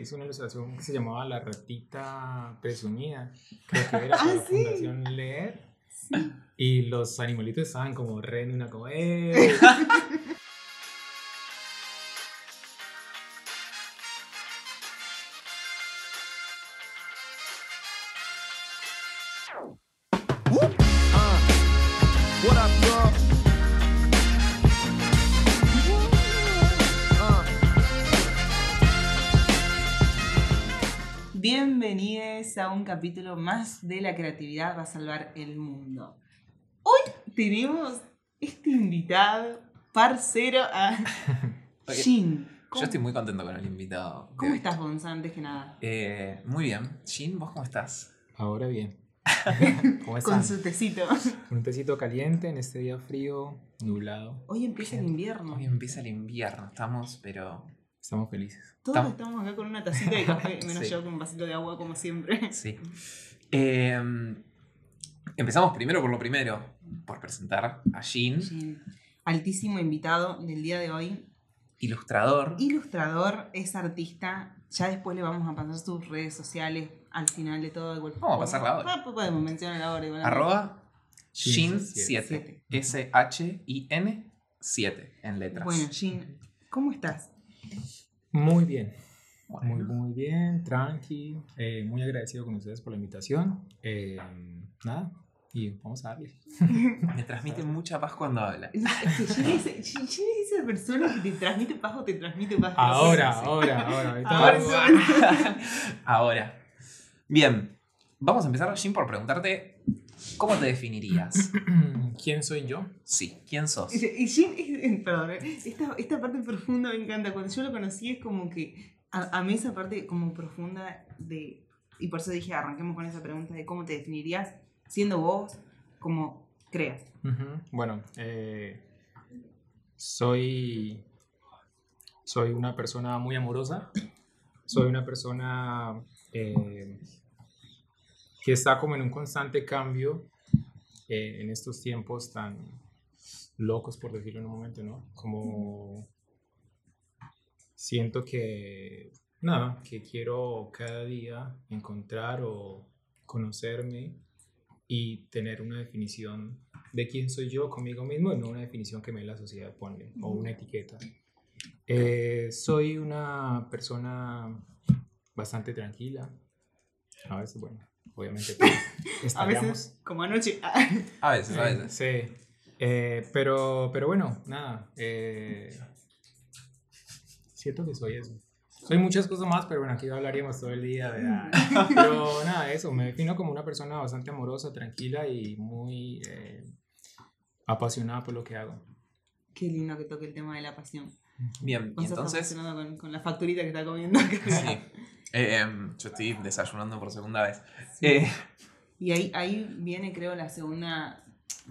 hizo una ilustración que se llamaba La ratita presumida. Creo que era Ah, la sí. Fundación Leer. Y los animalitos estaban como re en una como, ¡eh! a un capítulo más de La creatividad va a salvar el mundo. Hoy tenemos este invitado, parcero a Jin. Yo ¿Cómo, estoy muy contento con el invitado. ¿Cómo estás, Gonzalo, antes que nada? Eh, muy bien. Jin, ¿vos cómo estás? Ahora bien. ¿Cómo Con su tecito. Con un tecito caliente en este día frío, nublado. Hoy empieza el invierno. Hoy empieza el invierno, estamos, pero... Estamos felices. Todos Tam- estamos acá con una tacita de café, menos Sí. yo con un vasito de agua, como siempre. Sí. Eh, empezamos primero por lo primero, por presentar a Jin, Jin, altísimo invitado del día de hoy. ilustrador. Ilustrador, es artista. Ya después le vamos a pasar sus redes sociales al final de todo. Igual, Vamos a pasarla ahora. Podemos mencionar ahora. igual. Arroba Jin Jin7. siete. S-H-I-N 7 en letras. Bueno, Jin, ¿cómo estás? Muy bien. Bueno, Muy, muy bien, tranqui. eh, muy agradecido con ustedes por la invitación. Eh, nada, y vamos a darle. me transmite mucha paz cuando habla. Es que Jin es, Jin- Jin es esa persona que te transmite paz o te transmite paz. Ahora, ahora, ahora. Ahora Ahora. Bien, vamos a empezar, Jim, por preguntarte cómo te definirías. ¿Quién soy yo? Sí, ¿quién sos? Y es- perdón, eh, esta, esta parte profunda me encanta. Cuando yo lo conocí es como que a, a mí esa parte como profunda de... Y por eso dije, arranquemos con esa pregunta de cómo te definirías siendo vos, como creas. Bueno, eh, soy, soy una persona muy amorosa. Soy una persona eh, que está como en un constante cambio eh, en estos tiempos tan locos, por decirlo en un momento, ¿no? Como siento que, nada, que quiero cada día encontrar o conocerme y tener una definición de quién soy yo conmigo mismo y no una definición que me la sociedad pone o una etiqueta. Eh, soy una persona bastante tranquila. A veces, bueno, obviamente A veces, como anoche. A veces, a veces. Sí. Eh, pero, pero bueno, nada. eh, siento que soy eso. Soy muchas cosas más, pero bueno, aquí hablaríamos todo el día. ¿verdad? Pero nada, eso. Me defino como una persona bastante amorosa, tranquila y muy eh, apasionada por lo que hago. Qué lindo que toque el tema de la pasión. Bien, y entonces, con, con la facturita que está comiendo. sí. Eh, em, yo estoy desayunando por segunda vez. Eh, Y ahí, ahí viene, creo, la segunda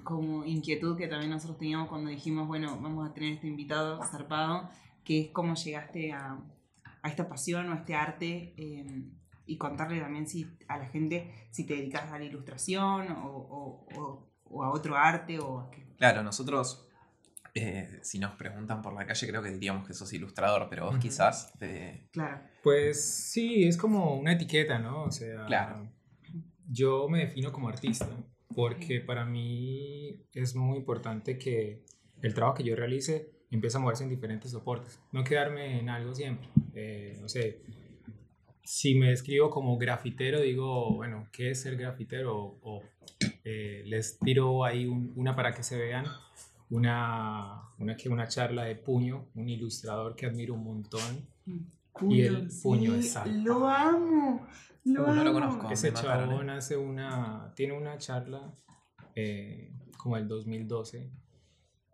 como inquietud que también nosotros teníamos cuando dijimos, bueno, vamos a tener este invitado zarpado, que es cómo llegaste a, a esta pasión o a este arte eh, y contarle también si, a la gente si te dedicas a la ilustración o, o- o- o a otro arte o a qué. claro, nosotros, eh, si nos preguntan por la calle, creo que diríamos que sos ilustrador, pero vos Ujú. quizás te... Claro. Pues sí, es como una etiqueta, ¿no? O sea, Claro. yo me defino como artista porque para mí es muy importante que el trabajo que yo realice empiece a moverse en diferentes soportes, no quedarme en algo siempre. Eh, no sé, si me describo como grafitero, digo, bueno, ¿qué es ser grafitero? O eh, les tiro ahí un- una para que se vean, una, una, que- una charla de puño, un ilustrador que admiro un montón. Y el puño, exacto. Lo amo. Lo Uh, no lo amo. conozco. Ese mataron, eh. chabón hace una, tiene una charla eh, como el 2012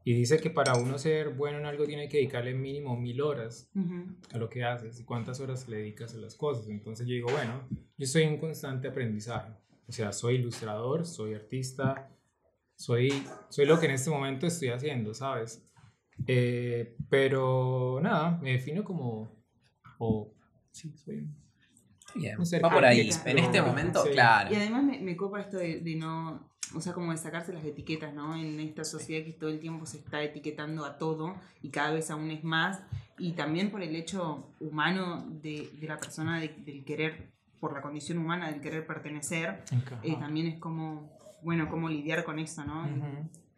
y dice que para uno ser bueno en algo tiene que dedicarle mínimo mil horas Ujú. a lo que haces y cuántas horas le dedicas a las cosas. Entonces yo digo, bueno, yo estoy en constante aprendizaje. O sea, soy ilustrador, soy artista, soy, soy lo que en este momento estoy haciendo, ¿sabes? Eh, pero nada, me defino como... O, sí, soy... Bien, No sé, va por ahí. artista, En este momento, sí. claro. Y además me, me copa esto de, de no, o sea, como de sacarse las etiquetas, ¿no? En esta sociedad que todo el tiempo se está etiquetando a todo y cada vez aún es más. y también por el hecho humano de, de la persona, de- del querer, por la condición humana del querer pertenecer, eh, también es como, bueno, cómo lidiar con eso, ¿no?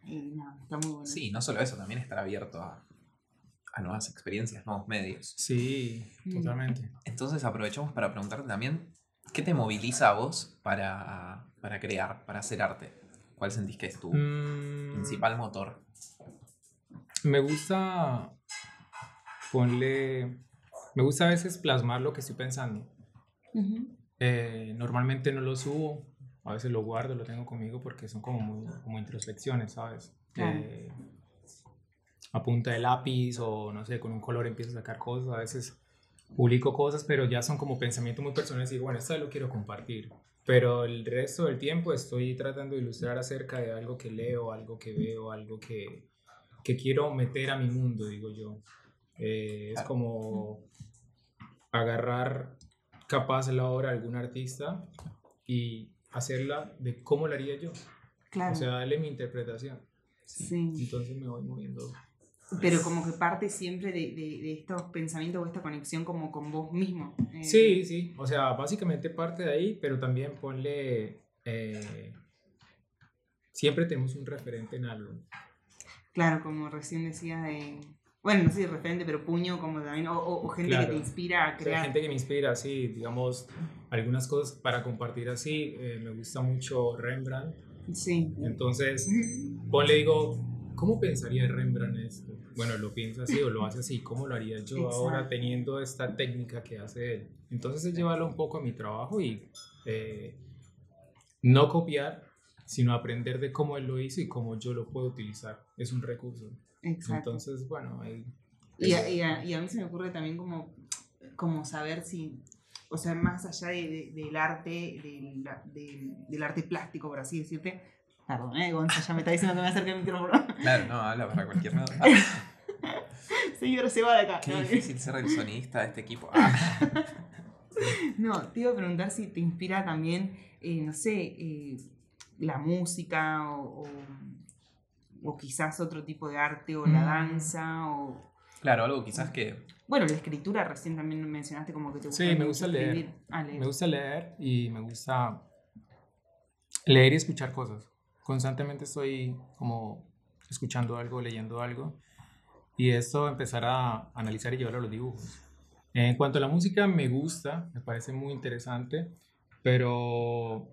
Y nada, está muy bueno. Sí, no solo eso, también estar abierto a, a nuevas experiencias, nuevos medios. Sí, Mm. totalmente. Entonces aprovechamos para preguntarte también, ¿qué te moviliza a vos para, para crear, para hacer arte? ¿Cuál sentís que es tu Mm, principal motor? Me gusta ponle. Me gusta a veces plasmar lo que estoy pensando. Eh, normalmente no lo subo, a veces lo guardo, lo tengo conmigo porque son como, muy- como introspecciones, ¿sabes? Claro. Eh, a punta de lápiz o no sé, con un color empiezo a sacar cosas, a veces publico cosas, pero ya son como pensamientos muy personales y digo, bueno, esta lo quiero compartir. Pero el resto del tiempo estoy tratando de ilustrar acerca de algo que leo, algo que veo, algo que, que quiero meter a mi mundo, digo yo. Eh, es Claro. como agarrar capaz la obra de algún artista y hacerla de cómo la haría yo. Claro. O sea, darle mi interpretación. sí. Entonces me voy moviendo. Pero como que parte siempre de, de- de estos pensamientos o esta conexión como con vos mismo. eh, Sí, sí. O sea, básicamente parte de ahí, pero también ponle... eh, siempre tenemos un referente en algo. Claro, como recién decías de... Bueno, no sé si referente, pero puño, como también, o, o- o gente Claro. que te inspira a O sea, crear. gente que me inspira, sí, digamos, algunas cosas para compartir así. eh, me gusta mucho Rembrandt. Sí. Entonces, ponle, digo, ¿cómo pensaría Rembrandt esto? Bueno, lo piensa así o lo hace así. ¿Cómo lo haría yo Exacto. ahora teniendo esta técnica que hace él? Entonces, es llevarlo un poco a mi trabajo y eh, no copiar, sino aprender de cómo él lo hizo y cómo yo lo puedo utilizar. Es un recurso. Exacto. Entonces, bueno, ahí... Y a, y a- y a mí se me ocurre también como, como saber si, o sea, más allá de- de- del arte, del, del- arte plástico, por así decirte, perdón, eh, Gonza, ya me está diciendo que me acerque el micrófono. Claro, no, habla para cualquier lado. Señor, se va de acá. Qué No, difícil ser el sonista de este equipo. Ah, No, te iba a preguntar si te inspira también, eh, no sé, eh, la música o, o, o quizás otro tipo de arte o la Mm. danza o... claro, algo quizás que... Bueno, la escritura, recién también mencionaste como que te gusta Sí, me gusta leer. Ah, leer. Me gusta leer y me gusta leer y escuchar cosas. Constantemente estoy como escuchando algo, leyendo algo. Y esto empezar a analizar y llevarlo a los dibujos. En cuanto a la música, me gusta, me parece muy interesante, pero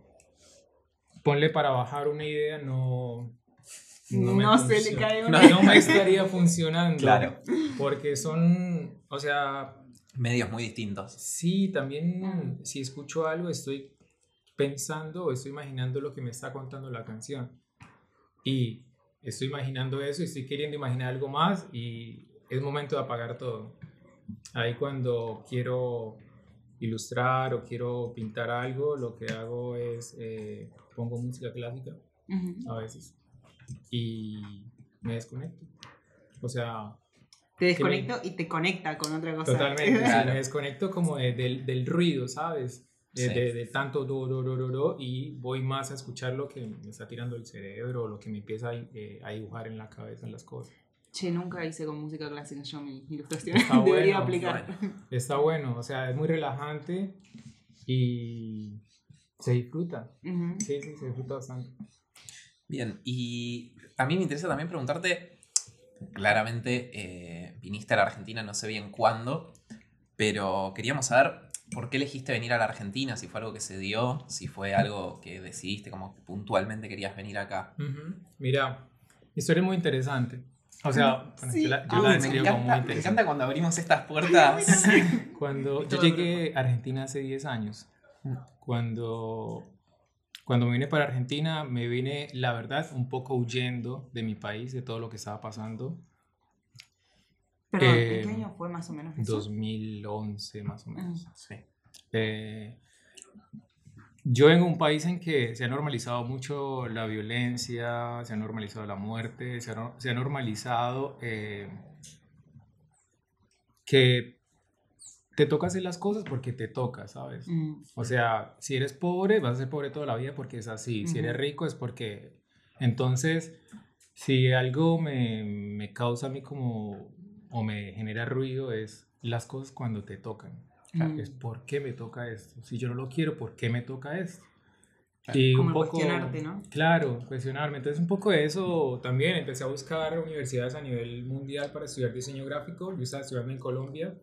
ponle para bajar una idea, no. Me No se le cae No, una- no me estaría funcionando. Claro. Porque son, o sea, Medios muy distintos. Sí, también si escucho algo estoy pensando o estoy imaginando lo que me está contando la canción. Y estoy imaginando eso y estoy queriendo imaginar algo más y es momento de apagar todo. Ahí cuando quiero ilustrar o quiero pintar algo, lo que hago es eh, pongo música clásica a veces y me desconecto. O sea, Te desconecto y te conecta con otra cosa. Totalmente, sí, Claro. me desconecto como de- del, del ruido, ¿sabes? De, Sí. de- de tanto do, do, do, do, do, y voy más a escuchar lo que me está tirando el cerebro, lo que me empieza a, eh, a dibujar en la cabeza, en las cosas. Che, nunca hice con música clásica yo mi ilustración. Está Debería bueno, aplicar. Está bueno, o sea, es muy relajante y se disfruta. Ujú. Sí, sí, se disfruta bastante. Bien, y a mí me interesa también preguntarte, claramente eh, viniste a la Argentina no sé bien cuándo, pero queríamos saber por qué elegiste venir a la Argentina, si fue algo que se dio, si fue algo que decidiste, como que puntualmente querías venir acá. Ujú. Mira, historia muy interesante. O sea, bueno, Sí. yo la, yo Ah, la me describo como muy me interesante. encanta cuando abrimos estas puertas. Cuando yo llegué a Argentina hace 10 años, cuando, cuando me vine para Argentina, me vine, la verdad, un poco huyendo de mi país, de todo lo que estaba pasando. Perdón, Eh, ¿en qué año fue más o menos eso? 2011 más o menos. Sí. Eh, yo en un país en que se ha normalizado mucho la violencia, se ha normalizado la muerte, se ha, no- se ha normalizado eh, que te toca hacer las cosas porque te toca, ¿sabes? Mm, O sea, si eres pobre, vas a ser pobre toda la vida porque es así. Si eres rico es porque... Entonces, si algo me, me causa a mí como o me genera ruido es las cosas cuando te tocan. Mm. Es por qué me toca esto. Si yo no lo quiero, ¿por qué me toca esto? Claro. Y Como un poco, cuestionarte, ¿no? Claro, cuestionarme. Entonces un poco de eso también. Empecé a buscar universidades a nivel mundial para estudiar diseño gráfico. Yo estaba estudiando en Colombia.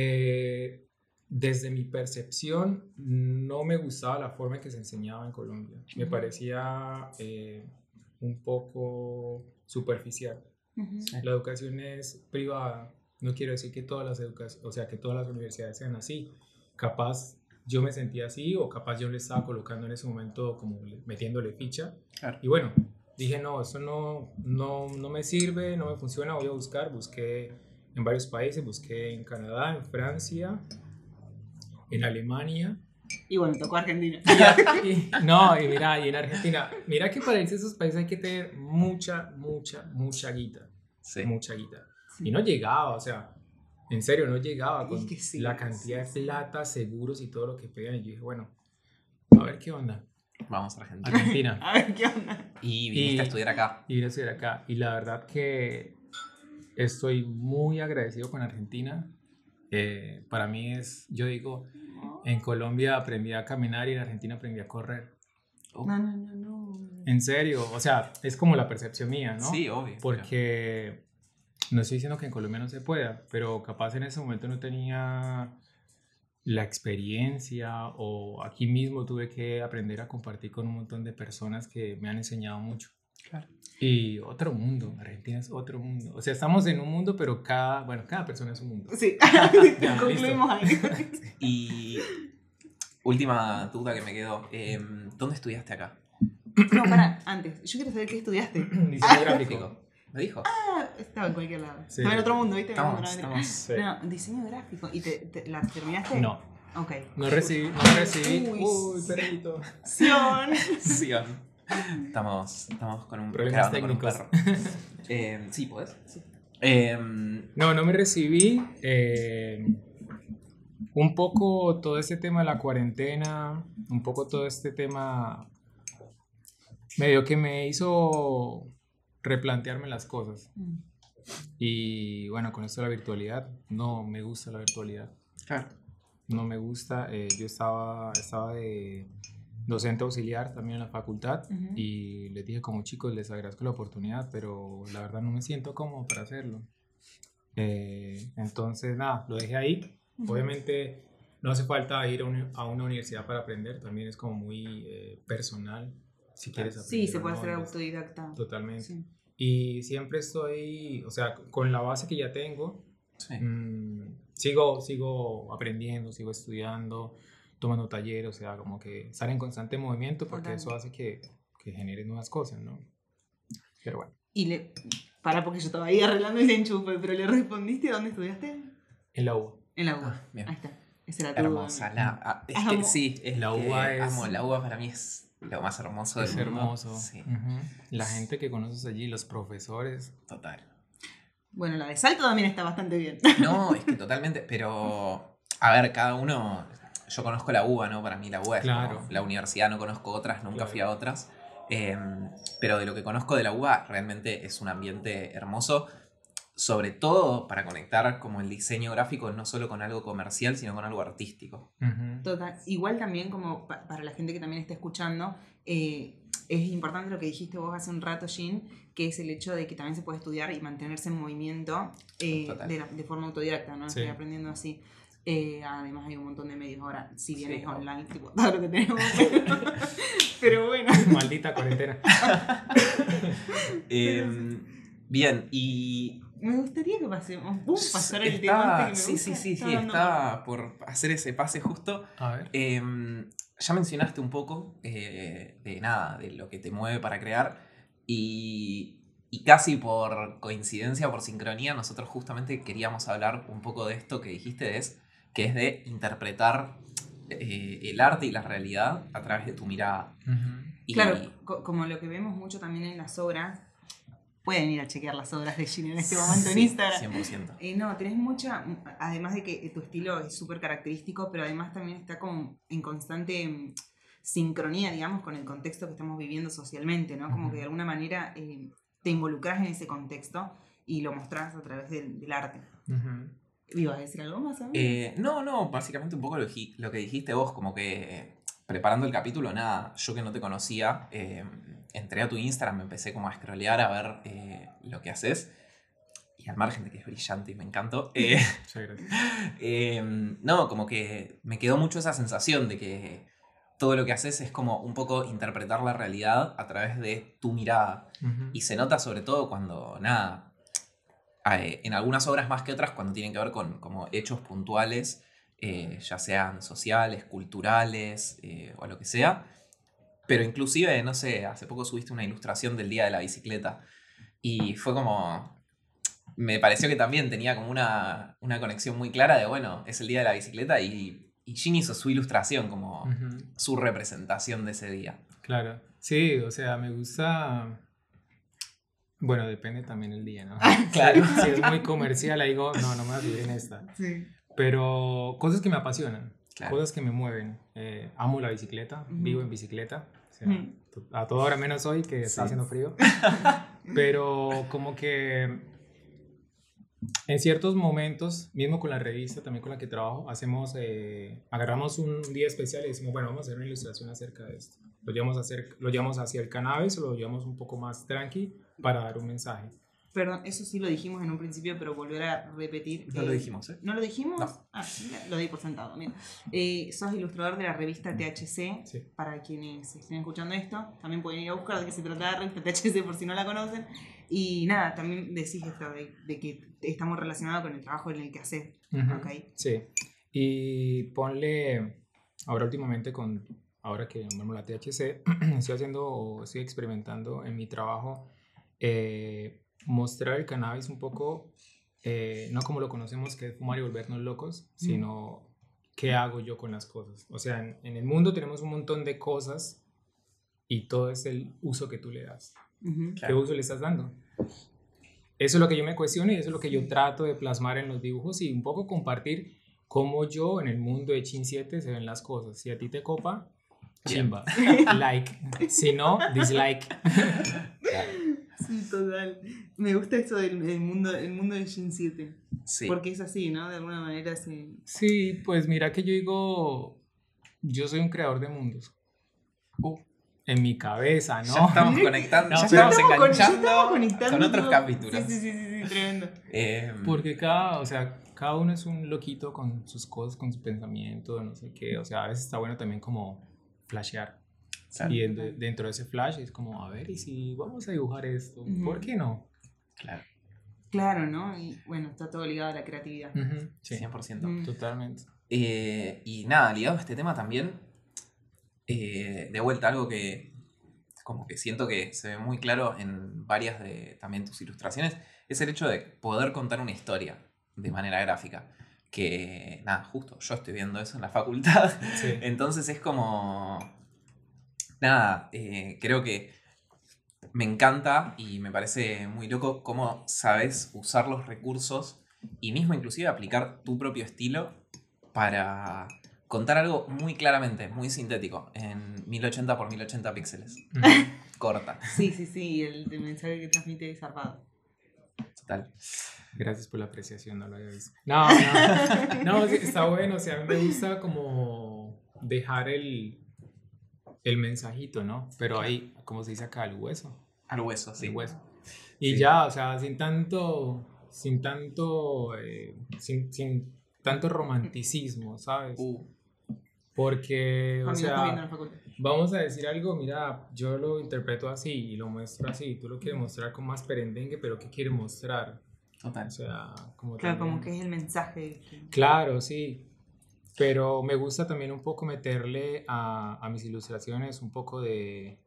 Eh, desde mi percepción, no me gustaba la forma en que se enseñaba en Colombia. Me parecía eh, un poco superficial. La educación es privada. No quiero decir que todas las educaciones, o sea, que todas las universidades sean así. Capaz yo me sentía así o capaz yo le estaba colocando en ese momento como le- metiéndole ficha. Claro. Y bueno, dije, no, eso no, no, no me sirve, no me funciona, voy a buscar. Busqué en varios países, busqué en Canadá, en Francia, en Alemania. Y bueno, tocó Argentina. Y- no, y mira, y en Argentina, mira que para irse a esos países hay que tener mucha, mucha, mucha guita. Sí. Mucha guita. Y no llegaba, o sea, en serio, no llegaba Es con que sí, la sí, cantidad sí. de plata, seguros y todo lo que pedían. Y yo dije, bueno, a ver qué onda. Vamos a Argentina. Argentina. A ver qué onda. Y viniste Y- a estudiar acá. y ir a estudiar acá. Y la verdad que estoy muy agradecido con Argentina. Eh, para mí es, yo digo, en Colombia aprendí a caminar y en Argentina aprendí a correr. No, no, no, no. En serio, o sea, es como la percepción mía, ¿no? Sí, obvio. Porque no estoy diciendo que en Colombia no se pueda, pero capaz en ese momento no tenía la experiencia o aquí mismo tuve que aprender a compartir con un montón de personas que me han enseñado mucho. Claro. Y otro mundo, Argentina es otro mundo. O sea, estamos en un mundo, pero cada, bueno, cada persona es un mundo. Sí, Ya, concluimos ahí. Y última duda que me quedó. eh, ¿Dónde estudiaste acá? No, para, antes. Yo quiero saber qué estudiaste. Diseño gráfico. ¿Me dijo? Ah, estaba en cualquier lado. Sí. Estaba en otro mundo, ¿viste? Estamos, No, no, estamos. Sí. No, diseño gráfico. ¿Y te, te- la terminaste? No, Ok. no recibí, no recibí. Uy, Uy, perrito. Sion. Sí, estamos, estamos con un Problemas grabando con un técnicos. perro. Eh, sí, ¿puedes? Eh, No, no me recibí. eh, un poco todo este tema de la cuarentena, un poco todo este tema medio que me hizo replantearme las cosas. Y bueno, con esto de la virtualidad, no me gusta la virtualidad. claro. No me gusta. eh, yo estaba, estaba de docente auxiliar también en la facultad Ujú. y les dije como chicos, les agradezco la oportunidad, pero la verdad no me siento cómodo para hacerlo. Eh, entonces, nada, lo dejé ahí. Ujú. Obviamente no hace falta ir a, uni- a una universidad para aprender, también es como muy eh, personal. Si quieres aprender. Sí, se puede no, hacer es- autodidacta. Totalmente. Sí. Y siempre estoy, o sea, con la base que ya tengo, Sí. Mm, sigo, sigo aprendiendo, sigo estudiando, tomando talleres, o sea, como que estar en constante movimiento porque Total. eso hace que, que genere nuevas cosas, ¿no? Pero bueno, Y le. Para, porque yo estaba ahí arreglando ese enchufe, pero le respondiste dónde estudiaste? en la U. En la UBA. Ah, bien. Ahí está. Esa era tu Hermosa. La, ah, es que sí, es La uva es- amo. La uva para mí es lo más hermoso del Es mundo. hermoso. Sí, Ujú. La gente que conoces allí, los profesores. total. Bueno, la de Salto también está bastante bien. No, es que totalmente, pero a ver, cada uno, yo conozco la UBA, ¿no? Para mí la UBA es Claro. como la universidad, no conozco otras, nunca Claro. fui a otras, Eh, pero de lo que conozco de la UBA realmente es un ambiente hermoso, sobre todo para conectar como el diseño gráfico no solo con algo comercial, sino con algo artístico. Ujú. Total. Igual también como pa- para la gente que también está escuchando, eh, es importante lo que dijiste vos hace un rato, Jean, que es el hecho de que también se puede estudiar y mantenerse en movimiento eh, de, la- de forma autodidacta, ¿no? Sí. Estoy aprendiendo así. Eh, además hay un montón de medios ahora, si bien Sí, online, tipo, todo lo que tenemos. Pero, pero bueno. Maldita cuarentena. Eh, bien, y Me gustaría que pasemos. Uh, pasar el tema. que me sí, gusta, sí, sí, está sí, dando- estaba por hacer ese pase justo. A ver. Em, ya mencionaste un poco eh, de nada, de lo que te mueve para crear y, y casi por coincidencia, por sincronía, nosotros justamente queríamos hablar un poco de esto que dijiste, es, que es de interpretar eh, el arte y la realidad a través de tu mirada. Y, Claro, co- como lo que vemos mucho también en las obras, pueden ir a chequear las obras de Jean en este momento en sí, Instagram. 100%. Eh, no, tenés mucha, además de que tu estilo es súper característico, pero además también está como en constante mm, sincronía, digamos, con el contexto que estamos viviendo socialmente, ¿no? Como que de alguna manera eh, te involucras en ese contexto y lo mostrás a través del, del arte. Ujú. ¿Ibas a decir algo más? Eh, no, no, básicamente un poco lo, lo que dijiste vos, como que eh, preparando el capítulo, nada, yo que no te conocía, eh, entré a tu Instagram, me empecé como a scrollear a ver eh, lo que haces. Y al margen de que es brillante y me encantó, eh, Muchas gracias. eh, no, como que me quedó mucho esa sensación de que todo lo que haces es como un poco interpretar la realidad a través de tu mirada. Ujú. Y se nota sobre todo cuando, nada, en algunas obras más que otras, cuando tienen que ver con como hechos puntuales, eh, ya sean sociales, culturales eh, o lo que sea. Pero inclusive, no sé, hace poco subiste una ilustración del Día de la Bicicleta y fue como... Me pareció que también tenía como una, una conexión muy clara de, bueno, es el Día de la Bicicleta y, y Jin hizo su ilustración como Ujú. su representación de ese día. Claro. Sí, o sea, me gusta. Bueno, depende también el día, ¿no? Claro. Si es muy comercial, ahí digo, no, no me voy a subir en esta. Sí. Pero cosas que me apasionan, Claro. cosas que me mueven. Eh, amo la bicicleta, Ujú. vivo en bicicleta. o sea, Mm. A toda hora menos hoy que está Sí. haciendo frío. Pero como que en ciertos momentos, mismo con la revista, también con la que trabajo, hacemos, eh, agarramos un día especial y decimos, bueno, vamos a hacer una ilustración acerca de esto. Lo llevamos, a hacer, lo llevamos hacia el cannabis o lo llevamos un poco más tranqui para dar un mensaje. Perdón, eso sí lo dijimos en un principio, pero volver a repetir. No eh, lo dijimos, ¿eh? ¿No lo dijimos? No. Ah, lo di por sentado. Mira. Eh, sos ilustrador de la revista THC. Sí. Para quienes estén escuchando esto, también pueden ir a buscar de qué se trata la revista THC por si no la conocen. Y nada, también decís esto de, de que estamos relacionados con el trabajo en el que haces. Ujú. ¿ok? Sí. Y ponle, ahora últimamente con, ahora que nombramos la THC, estoy haciendo, estoy experimentando en mi trabajo eh, mostrar el cannabis un poco, eh, no como lo conocemos, que es fumar y volvernos locos, sino qué hago yo con las cosas. O sea, en, en el mundo tenemos un montón de cosas y todo es el uso que tú le das. ¿Qué Claro. uso le estás dando? Eso es lo que yo me cuestiono y eso es lo que yo trato de plasmar en los dibujos y un poco compartir cómo yo en el mundo de Chin 7 se ven las cosas. Si a ti te copa, chimba, like. Si no, dislike. Sí, total. Me gusta eso del, del mundo, el mundo de Gen 7. Sí. Porque es así, ¿no? De alguna manera se. Sí, pues mira que yo digo, yo soy un creador de mundos. Uh, En mi cabeza, ¿no? Ya estamos conectando, No, ya estamos con- ya enganchando estamos conectando con otros capítulos. Sí, sí, sí, sí, sí, tremendo. Eh, Porque cada, o sea, cada uno es un loquito con sus cosas, con su pensamiento, no sé qué. O sea, a veces está bueno también como flashear. Claro, Y en- dentro de ese flash es como, a ver, ¿y si vamos a dibujar esto? Ujú. ¿Por qué no? claro, Claro, ¿no? Y bueno, está todo ligado a la creatividad. Ujú, Sí, 100%. Mm. totalmente. Eh, y nada, ligado a este tema también, eh, de vuelta algo que como que siento que se ve muy claro en varias de también tus ilustraciones, es el hecho de poder contar una historia de manera gráfica. Que nada, justo yo estoy viendo eso en la facultad. Sí. Entonces es como. Nada, eh, creo que me encanta y me parece muy loco cómo sabes usar los recursos y mismo inclusive aplicar tu propio estilo para contar algo muy claramente, muy sintético, en 1080 por 1080 píxeles. Corta, Sí, sí, sí, el, el mensaje que transmite es zarpado. total. Gracias por la apreciación, no lo había visto. No, no, no, está bueno, o sea, a mí me gusta como dejar el, el mensajito, ¿no? Pero ahí, como se dice acá, el hueso. Al hueso, sí. el hueso. Y Sí. ya, o sea, sin tanto, sin tanto, eh, sin, sin tanto romanticismo, ¿sabes? Uh, Porque, o sea, vamos a decir algo, mira, yo lo interpreto así y lo muestro así, tú lo quieres mostrar con más perendengue, pero ¿qué quieres mostrar? total. O sea, como Claro, como también- que es el mensaje. que- Claro, sí. Pero me gusta también un poco meterle a, a mis ilustraciones un poco de,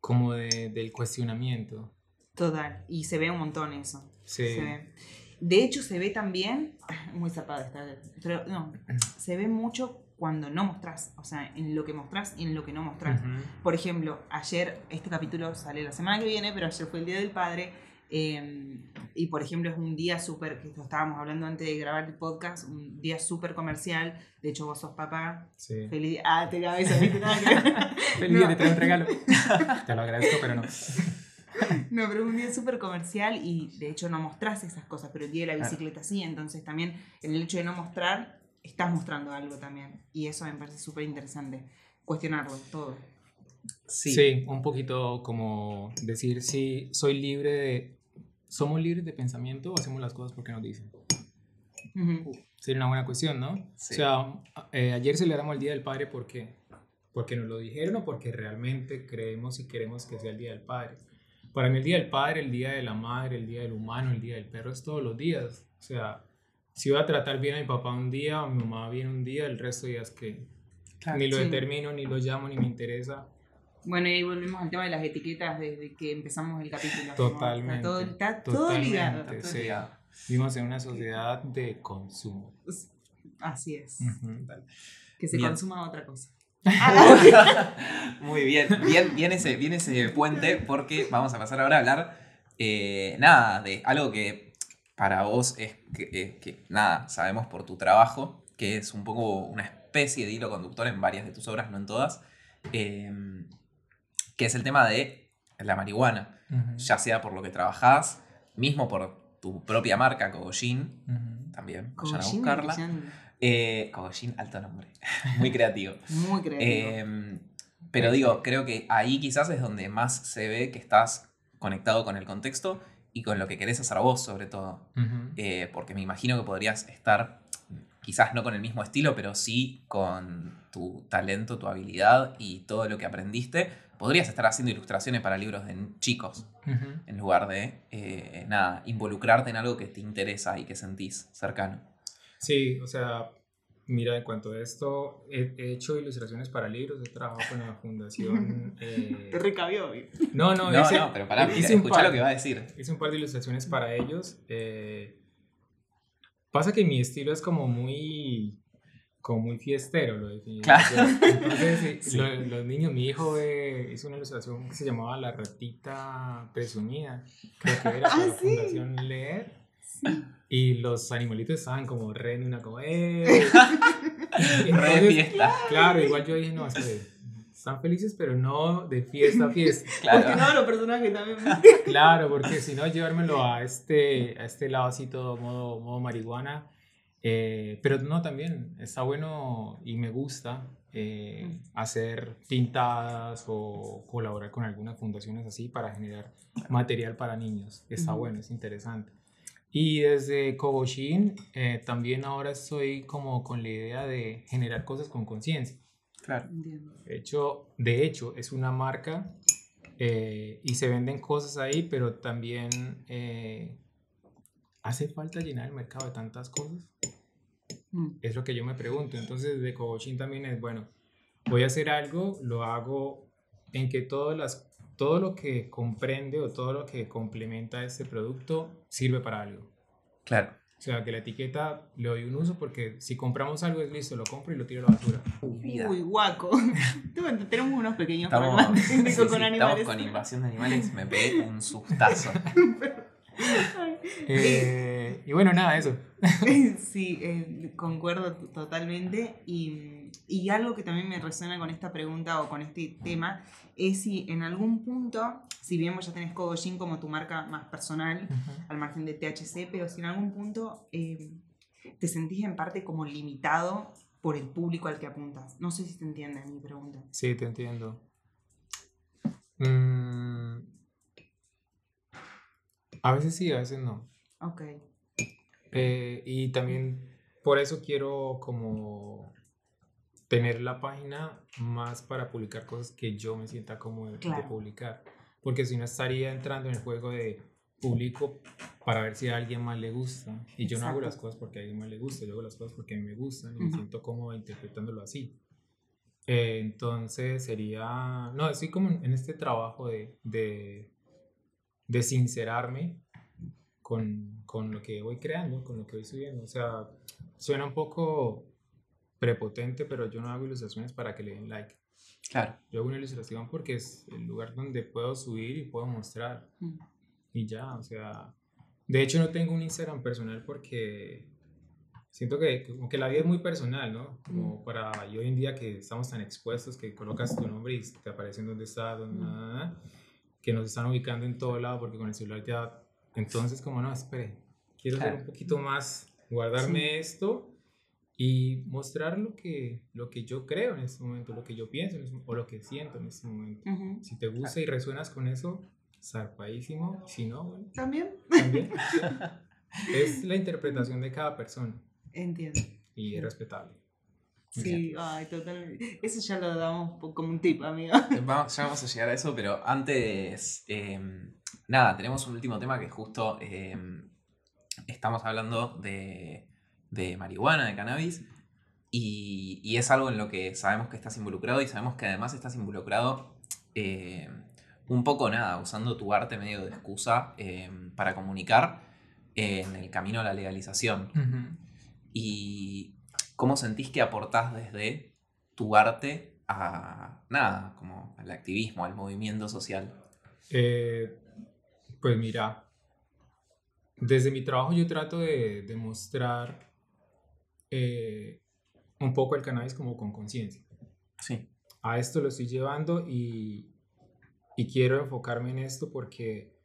como de, del cuestionamiento. Total. Y se ve un montón eso. Sí. Se ve. De hecho, se ve también, muy zapada esta, no, se ve mucho cuando no mostrás, o sea, en lo que mostrás y en lo que no mostrás. Ujú. Por ejemplo, ayer, este capítulo sale la semana que viene, pero ayer fue el Día del Padre. Eh, y por ejemplo, es un día súper, que estábamos hablando antes de grabar el podcast, un día súper comercial. De hecho, vos sos papá. Sí. Feliz. Ah, te que ver. Feliz día, te traigo un regalo. Te lo agradezco, pero no. No, pero es un día súper comercial y de hecho no mostrás esas cosas, pero el día de la Claro. bicicleta sí, entonces también en el hecho de no mostrar, estás mostrando algo también. Y eso me parece súper interesante, cuestionarlo todo. Sí. un poquito como decir si soy libre de... ¿Somos libres de pensamiento o hacemos las cosas porque nos dicen? Ujú. Sería una buena cuestión, ¿no? Sí. O sea, eh, ayer celebramos el Día del Padre porque, porque nos lo dijeron o porque realmente creemos y queremos que sea el Día del Padre. Para mí el Día del Padre, el Día de la Madre, el Día del Humano, el Día del Perro es todos los días. O sea, si voy a tratar bien a mi papá un día a mi mamá bien un día, el resto de días que Claro. ni lo Sí. determino, ni lo llamo, ni me interesa. Bueno, y ahí volvemos al tema de las etiquetas desde que empezamos el capítulo. Totalmente, Está todo, está todo ligado. totalmente, todo sí. ligado. Vivimos en una sociedad de consumo. Así es. Ujú. Que se Bien. consuma otra cosa. Muy bien, bien, bien ese, bien ese puente porque vamos a pasar ahora a hablar, eh, nada, de algo que para vos es que, eh, que, nada, sabemos por tu trabajo, que es un poco una especie de hilo conductor en varias de tus obras, no en todas, eh, que es el tema de la marihuana, ya sea por lo que trabajás, mismo por tu propia marca, Kogojin, Ujú. también, vayan a buscarla. Eh, Kogojin, alto nombre, muy creativo. Muy creativo. Eh, pero digo, creo que ahí quizás es donde más se ve que estás conectado con el contexto y con lo que querés hacer vos, sobre todo. Eh, porque me imagino que podrías estar, quizás no con el mismo estilo, pero sí con tu talento, tu habilidad y todo lo que aprendiste. Podrías estar haciendo ilustraciones para libros de chicos, Ujú. en lugar de, eh, nada, involucrarte en algo que te interesa y que sentís cercano. Sí, o sea, mira, en cuanto a esto, he, he hecho ilustraciones para libros, he trabajado con la fundación... eh, Te recabió, no, no, No, hice, no, pero pará, escucha par. lo que va a decir. hice un par de ilustraciones para ellos. eh, pasa que mi estilo es como muy... Como muy fiestero, lo definiría Claro. Entonces, sí, Sí. lo- los niños, mi hijo eh, hizo una ilustración que se llamaba La ratita presumida, creo que era Ah, para la sí. Fundación Leer. Y los animalitos estaban como re en una como, ¡eh! Re de fiesta. Claro, igual yo dije, no, es que están felices, pero no de fiesta a fiesta. Porque Claro. no, los personajes también. Claro, porque si no, llevármelo a este, a este lado así todo modo, modo marihuana. Eh, pero no, también está bueno y me gusta eh, hacer pintadas o colaborar con algunas fundaciones así para generar material para niños. Está Ujú. bueno, es interesante. Y desde Kogoshin eh, también ahora estoy como con la idea de generar cosas con conciencia. Claro. De hecho, de hecho, es una marca eh, y se venden cosas ahí, pero también eh, hace falta llenar el mercado de tantas cosas. Mm. Es lo que yo me pregunto. Entonces, de Kogoshin también es, bueno, voy a hacer algo, lo hago en que todas las, todo lo que comprende o todo lo que complementa este producto sirve para algo. Claro. O sea, que la etiqueta le doy un uso porque si compramos algo es listo, lo compro y lo tiro a la basura. Uy, guaco. Tenemos unos pequeños Estamos, problemas sí, técnicos sí, con estamos animales. con invasión de animales. Me pegué un sustazo. Eh, y bueno, nada, eso. Sí, eh, concuerdo totalmente. Y, y algo que también me resuena con esta pregunta o con este tema es si en algún punto, si bien vos ya tenés Kogojin como tu marca más personal, al margen de THC, pero si en algún punto eh, te sentís en parte como limitado por el público al que apuntas. No sé si te entiendes mi pregunta. Sí, te entiendo. Mm, a veces sí, a veces no. Ok. Eh, y también por eso quiero como tener la página más para publicar cosas que yo me sienta cómodo de, de Claro. publicar. Porque si no estaría entrando en el juego de publico para ver si a alguien más le gusta. Y yo no hago las Exacto. cosas porque a alguien más le gusta, yo hago las cosas porque a mí me gustan y me Ujú. siento cómodo interpretándolo así. Eh, entonces sería, no, estoy como en este trabajo de, de, de sincerarme con, con lo que voy creando, con lo que voy subiendo. O sea, suena un poco prepotente, pero yo no hago ilustraciones para que le den like. Claro. Yo hago una ilustración porque es el lugar donde puedo subir y puedo mostrar. Mm. Y ya, o sea, de hecho no tengo un Instagram personal porque siento que, como que la vida es muy personal, ¿no? Como para y hoy en día que estamos tan expuestos que colocas tu nombre y te aparece en dónde estás, dónde, Mm. nada, nada. Que nos están ubicando en todo lado porque con el celular ya... Entonces, como no, espere, quiero ser Claro. un poquito más, guardarme esto y mostrar lo que, lo que yo creo en este momento, lo que yo pienso en este o lo que siento en este momento. Ujú. Si te gusta y resuenas con eso, zarpadísimo. Si no, bueno, ¿También? también. es la interpretación de cada persona Entiendo. y es respetable. Sí, ay, totalmente. Eso ya lo damos como un tip, amigo. Vamos, ya vamos a llegar a eso, pero antes, eh, nada, tenemos un último tema que justo eh, estamos hablando de, de marihuana, de cannabis, y, y es algo en lo que sabemos que estás involucrado y sabemos que además estás involucrado eh, un poco nada, usando tu arte medio de excusa eh, para comunicar en el camino a la legalización. ¿Y cómo sentís que aportás desde tu arte a nada, como al activismo, al movimiento social? Eh, pues mira, desde mi trabajo yo trato de, de mostrar eh, un poco el cannabis como con conciencia. Sí. A esto lo estoy llevando y, y quiero enfocarme en esto porque,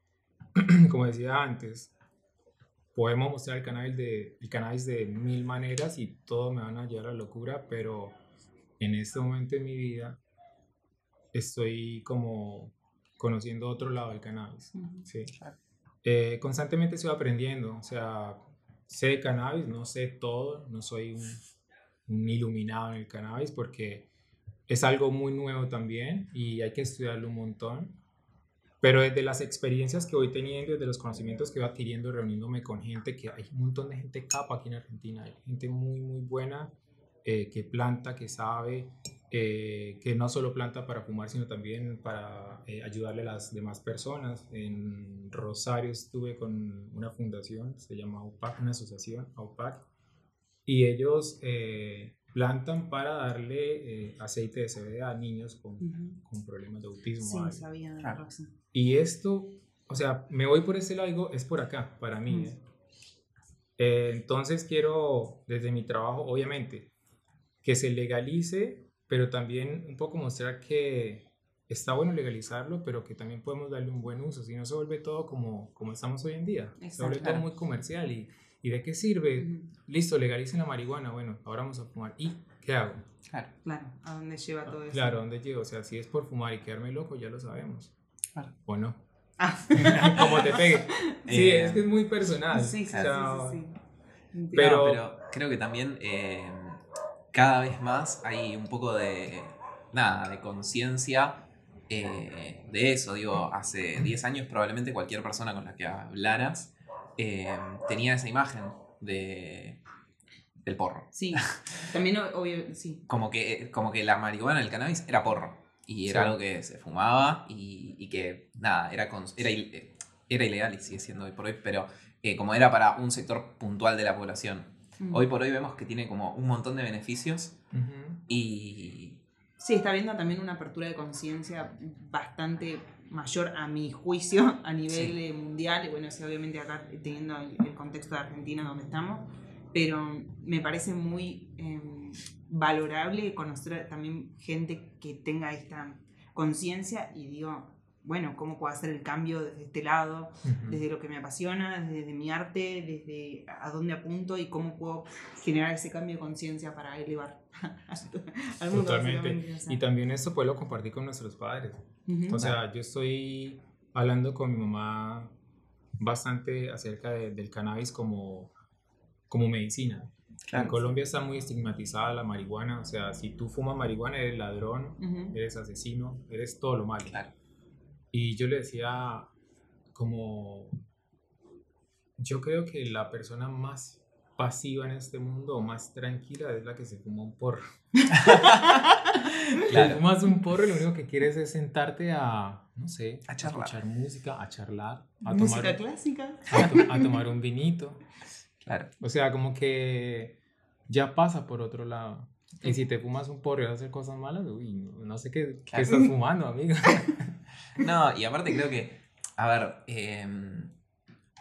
como decía antes, podemos mostrar el cannabis, de, el cannabis de mil maneras y todo me van a llevar a la locura, pero en este momento de mi vida estoy como conociendo otro lado del cannabis. Ujú. Sí. Claro. Eh, constantemente estoy aprendiendo, o sea, sé de cannabis, no sé todo, no soy un, un iluminado en el cannabis porque es algo muy nuevo también y hay que estudiarlo un montón. Pero desde las experiencias que voy teniendo, desde los conocimientos que voy adquiriendo, reuniéndome con gente, que hay un montón de gente capa aquí en Argentina, hay gente muy, muy buena eh, que planta, que sabe, eh, que no solo planta para fumar, sino también para eh, ayudarle a las demás personas. En Rosario estuve con una fundación, se llama AUPAC, una asociación, AUPAC, y ellos eh, plantan para darle eh, aceite de CBD a niños con, Ujú. con problemas de autismo. Sí, sabía, Claro. Rosa. Y esto, o sea, me voy por ese lado, digo, es por acá, para mí. ¿eh? Eh, entonces quiero, desde mi trabajo, obviamente, que se legalice, pero también un poco mostrar que está bueno legalizarlo, pero que también podemos darle un buen uso, si no se vuelve todo como, como estamos hoy en día. Se Exacto. vuelve todo muy comercial y, y ¿de qué sirve? Listo, legalicen la marihuana, bueno, ahora vamos a fumar. ¿Y qué hago? Claro. Claro, ¿a dónde lleva todo eso? Claro, ¿dónde llego? O sea, si es por fumar y quedarme loco, ya lo sabemos. Claro. ¿O no? Ah. como te pegue. Sí, Eh, es que es muy personal. Sí, sí, O sea, sí, sí, sí. Pero- No, pero creo que también eh, cada vez más hay un poco de, nada, de conciencia eh, de eso. Digo, hace 10 años probablemente cualquier persona con la que hablaras eh, tenía esa imagen de, del porro. Sí, también obvio, sí. Como que, como que la marihuana, el cannabis, era porro. Y era Sí. algo que se fumaba y, y que, nada, era, cons- era, eh, era ilegal y sigue siendo hoy por hoy, pero eh, como era para un sector puntual de la población. Mm. Hoy por hoy vemos que tiene como un montón de beneficios Ujú. y... Sí, está habiendo también una apertura de conciencia bastante mayor a mi juicio a nivel Sí. eh, mundial. Y bueno, sí, obviamente acá teniendo el, el contexto de Argentina donde estamos, pero me parece muy eh, valorable conocer también gente que tenga esta conciencia y digo, bueno, ¿cómo puedo hacer el cambio desde este lado? Desde lo que me apasiona, desde mi arte, desde a dónde apunto y cómo puedo generar ese cambio de conciencia para elevar al mundo. Totalmente. básicamente, o sea. Y también esto pues lo compartí con nuestros padres. O sea, yo estoy hablando con mi mamá bastante acerca de- del cannabis como, como medicina. En Colombia está muy estigmatizada la marihuana. O sea, si tú fumas marihuana eres ladrón, Ujú. eres asesino, eres todo lo malo. Claro. Y yo le decía como, yo creo que la persona más pasiva en este mundo o más tranquila es la que se fuma un porro. Claro. fumas un porro y lo único que quieres es sentarte a, no sé, A charlar. escuchar música, a charlar, a Música tomar, clásica. a, to- a tomar un vinito. Claro. O sea, como que ya pasa por otro lado. Y si te fumas un porro y vas a hacer cosas malas, uy, no, sé qué, estás fumando, amigo. No, y aparte creo que, a ver, eh,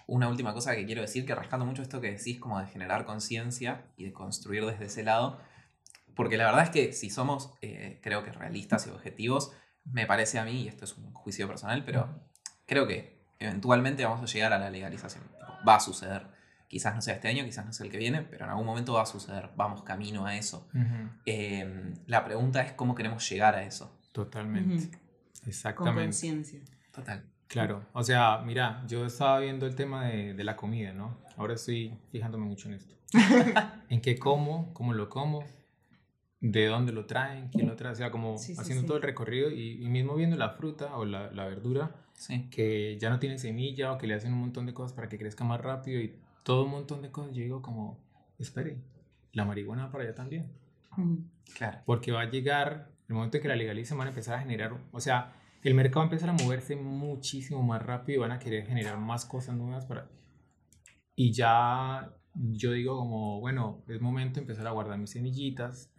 una última cosa que quiero decir, que rescato mucho esto que decís como de generar conciencia y de construir desde ese lado, porque la verdad es que si somos, eh, creo que realistas y objetivos, me parece a mí, y esto es un juicio personal, pero creo que eventualmente vamos a llegar a la legalización. Va a suceder. Quizás no sea este año, quizás no sea el que viene, pero en algún momento va a suceder. Vamos camino a eso. Eh, la pregunta es cómo queremos llegar a eso. Totalmente. Con Exactamente. conciencia. Total. Claro, o sea, mira, yo estaba viendo el tema de, de la comida, ¿no? Ahora estoy fijándome mucho en esto. en qué como, cómo lo como, de dónde lo traen, quién lo trae, o sea, como Sí, sí, haciendo sí. todo el recorrido y, y mismo viendo la fruta o la, la verdura Sí. que ya no tiene semilla o que le hacen un montón de cosas para que crezca más rápido y todo un montón de cosas, yo digo como, espere, la marihuana va para allá también. Claro. Porque va a llegar, el momento en que la legalicen van a empezar a generar, o sea, el mercado va a empezar a moverse muchísimo más rápido y van a querer generar más cosas nuevas para... Y ya yo digo como, bueno, es momento de empezar a guardar mis semillitas,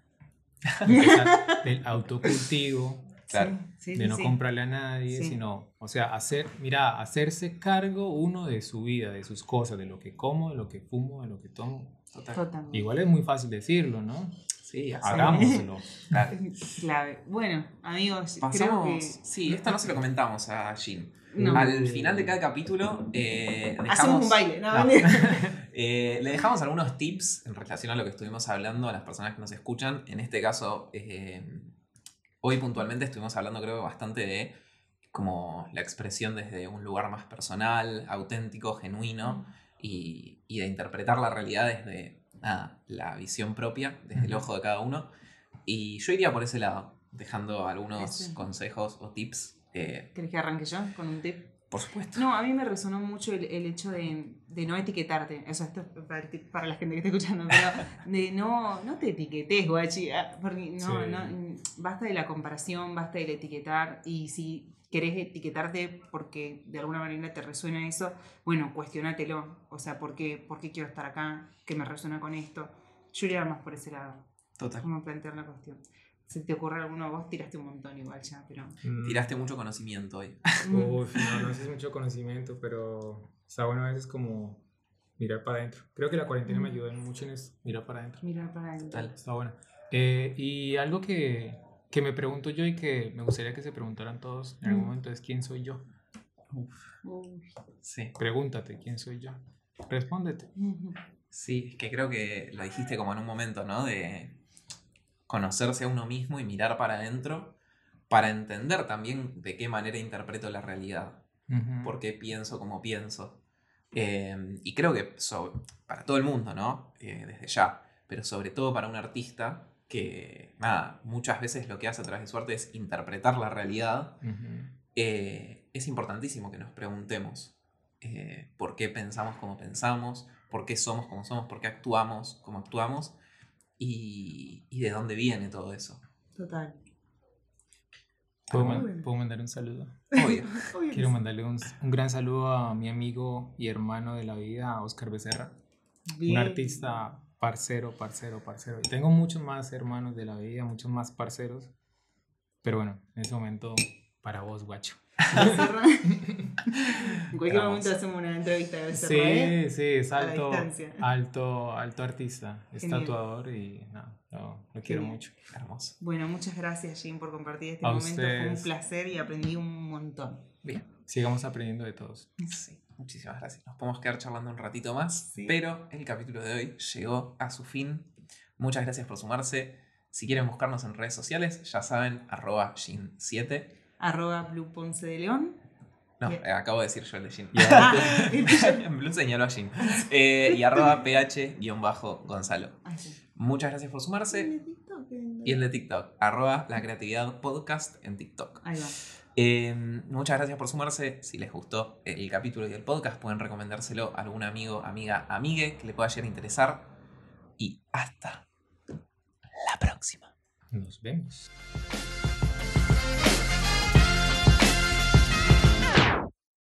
empezar el autocultivo, Claro. Sí, sí, de no sí. comprarle a nadie, Sí. sino, o sea, hacer, mira, hacerse cargo uno de su vida, de sus cosas, de lo que como, de lo que fumo, de lo que tomo. Total. Totalmente. Igual es muy fácil decirlo, ¿no? Sí. Hagámoslo. Claro. Clave. Bueno, amigos, creo Pasamos. que. Sí, esto no se lo comentamos a Jin. No. Al final de cada capítulo eh, dejamos, Hacemos un baile, ¿no? No. Eh, le dejamos algunos tips en relación a lo que estuvimos hablando a las personas que nos escuchan. En este caso, eh, hoy puntualmente estuvimos hablando creo bastante de como la expresión desde un lugar más personal, auténtico, genuino y, y de interpretar la realidad desde nada, la visión propia, desde el ojo de cada uno. Y yo iría por ese lado, dejando algunos consejos o tips. eh, ¿Querés que arranque yo con un tip? Por supuesto. No, a mí me resonó mucho el, el hecho de, de no etiquetarte. Eso esto es para, para la gente que está escuchando, pero de no, no te etiquetes, guachi. ah, Porque no, Sí. no, basta de la comparación, basta del etiquetar. Y si querés etiquetarte porque de alguna manera te resuena eso, bueno, cuestionátelo. O sea, ¿por qué, ¿por qué quiero estar acá? ¿Qué me resuena con esto? Yo iría más por ese lado. Total. ¿Cómo plantear la cuestión? Si te ocurre alguno, vos tiraste un montón igual ya, pero... Mm. Tiraste mucho conocimiento hoy. Uf, no, no sé si es mucho conocimiento, pero está bueno a veces como mirar para adentro. Creo que la cuarentena me Mm. ayudó mucho en eso, mirar para adentro. Mirar para adentro. Está bueno. Eh, y algo que, que me pregunto yo y que me gustaría que se preguntaran todos en algún Mm. momento es ¿quién soy yo? Uy. Sí. Pregúntate, ¿quién soy yo? Respóndete. Sí, es que creo que lo dijiste como en un momento, ¿no? De conocerse a uno mismo y mirar para adentro para entender también de qué manera interpreto la realidad, Ujú. por qué pienso como pienso. Eh, y creo que para todo el mundo, ¿no? Eh, desde ya, pero sobre todo para un artista que, nada, muchas veces lo que hace a través de su arte es interpretar la realidad eh, es importantísimo que nos preguntemos por qué pensamos como pensamos, por qué somos como somos, por qué actuamos como actuamos y, y de dónde viene todo eso. Total. ¿Puedo, Muy man- puedo mandar un saludo? Obvio. Obvio Quiero sí. mandarle un, un gran saludo a mi amigo y hermano de la vida, Oscar Becerra. Bien. Un artista parcero, parcero, parcero. Y tengo muchos más hermanos de la vida, muchos más parceros. Pero bueno, en ese momento, para vos, guacho. En cualquier momento hacemos una entrevista de Becerra, Sí, ¿eh? sí, es alto, alto, alto artista. Es tatuador y no, lo, lo quiero mucho. Hermoso. Bueno, muchas gracias, Jim, por compartir este A momento. Fue un ustedes. placer y aprendí un montón. Bien. Sigamos aprendiendo de todos. Sí, muchísimas gracias. Nos podemos quedar charlando un ratito más, Sí. pero el capítulo de hoy llegó a su fin. Muchas gracias por sumarse. Si quieren buscarnos en redes sociales, ya saben, arroba Jin7. Arroba Blue Ponce de León. No, eh, acabo de decir yo el de Jin. Ah, Blue señaló a Jin. Eh, y arroba ph-gonzalo. Ah. Muchas gracias por sumarse. de TikTok, el de- Y el de TikTok, arroba la creatividad podcast en TikTok. Ahí va. Eh, muchas gracias por sumarse. Si les gustó el capítulo y el podcast, pueden recomendárselo a algún amigo, amiga, amigue que le pueda llegar a interesar. Y hasta la próxima. Nos vemos.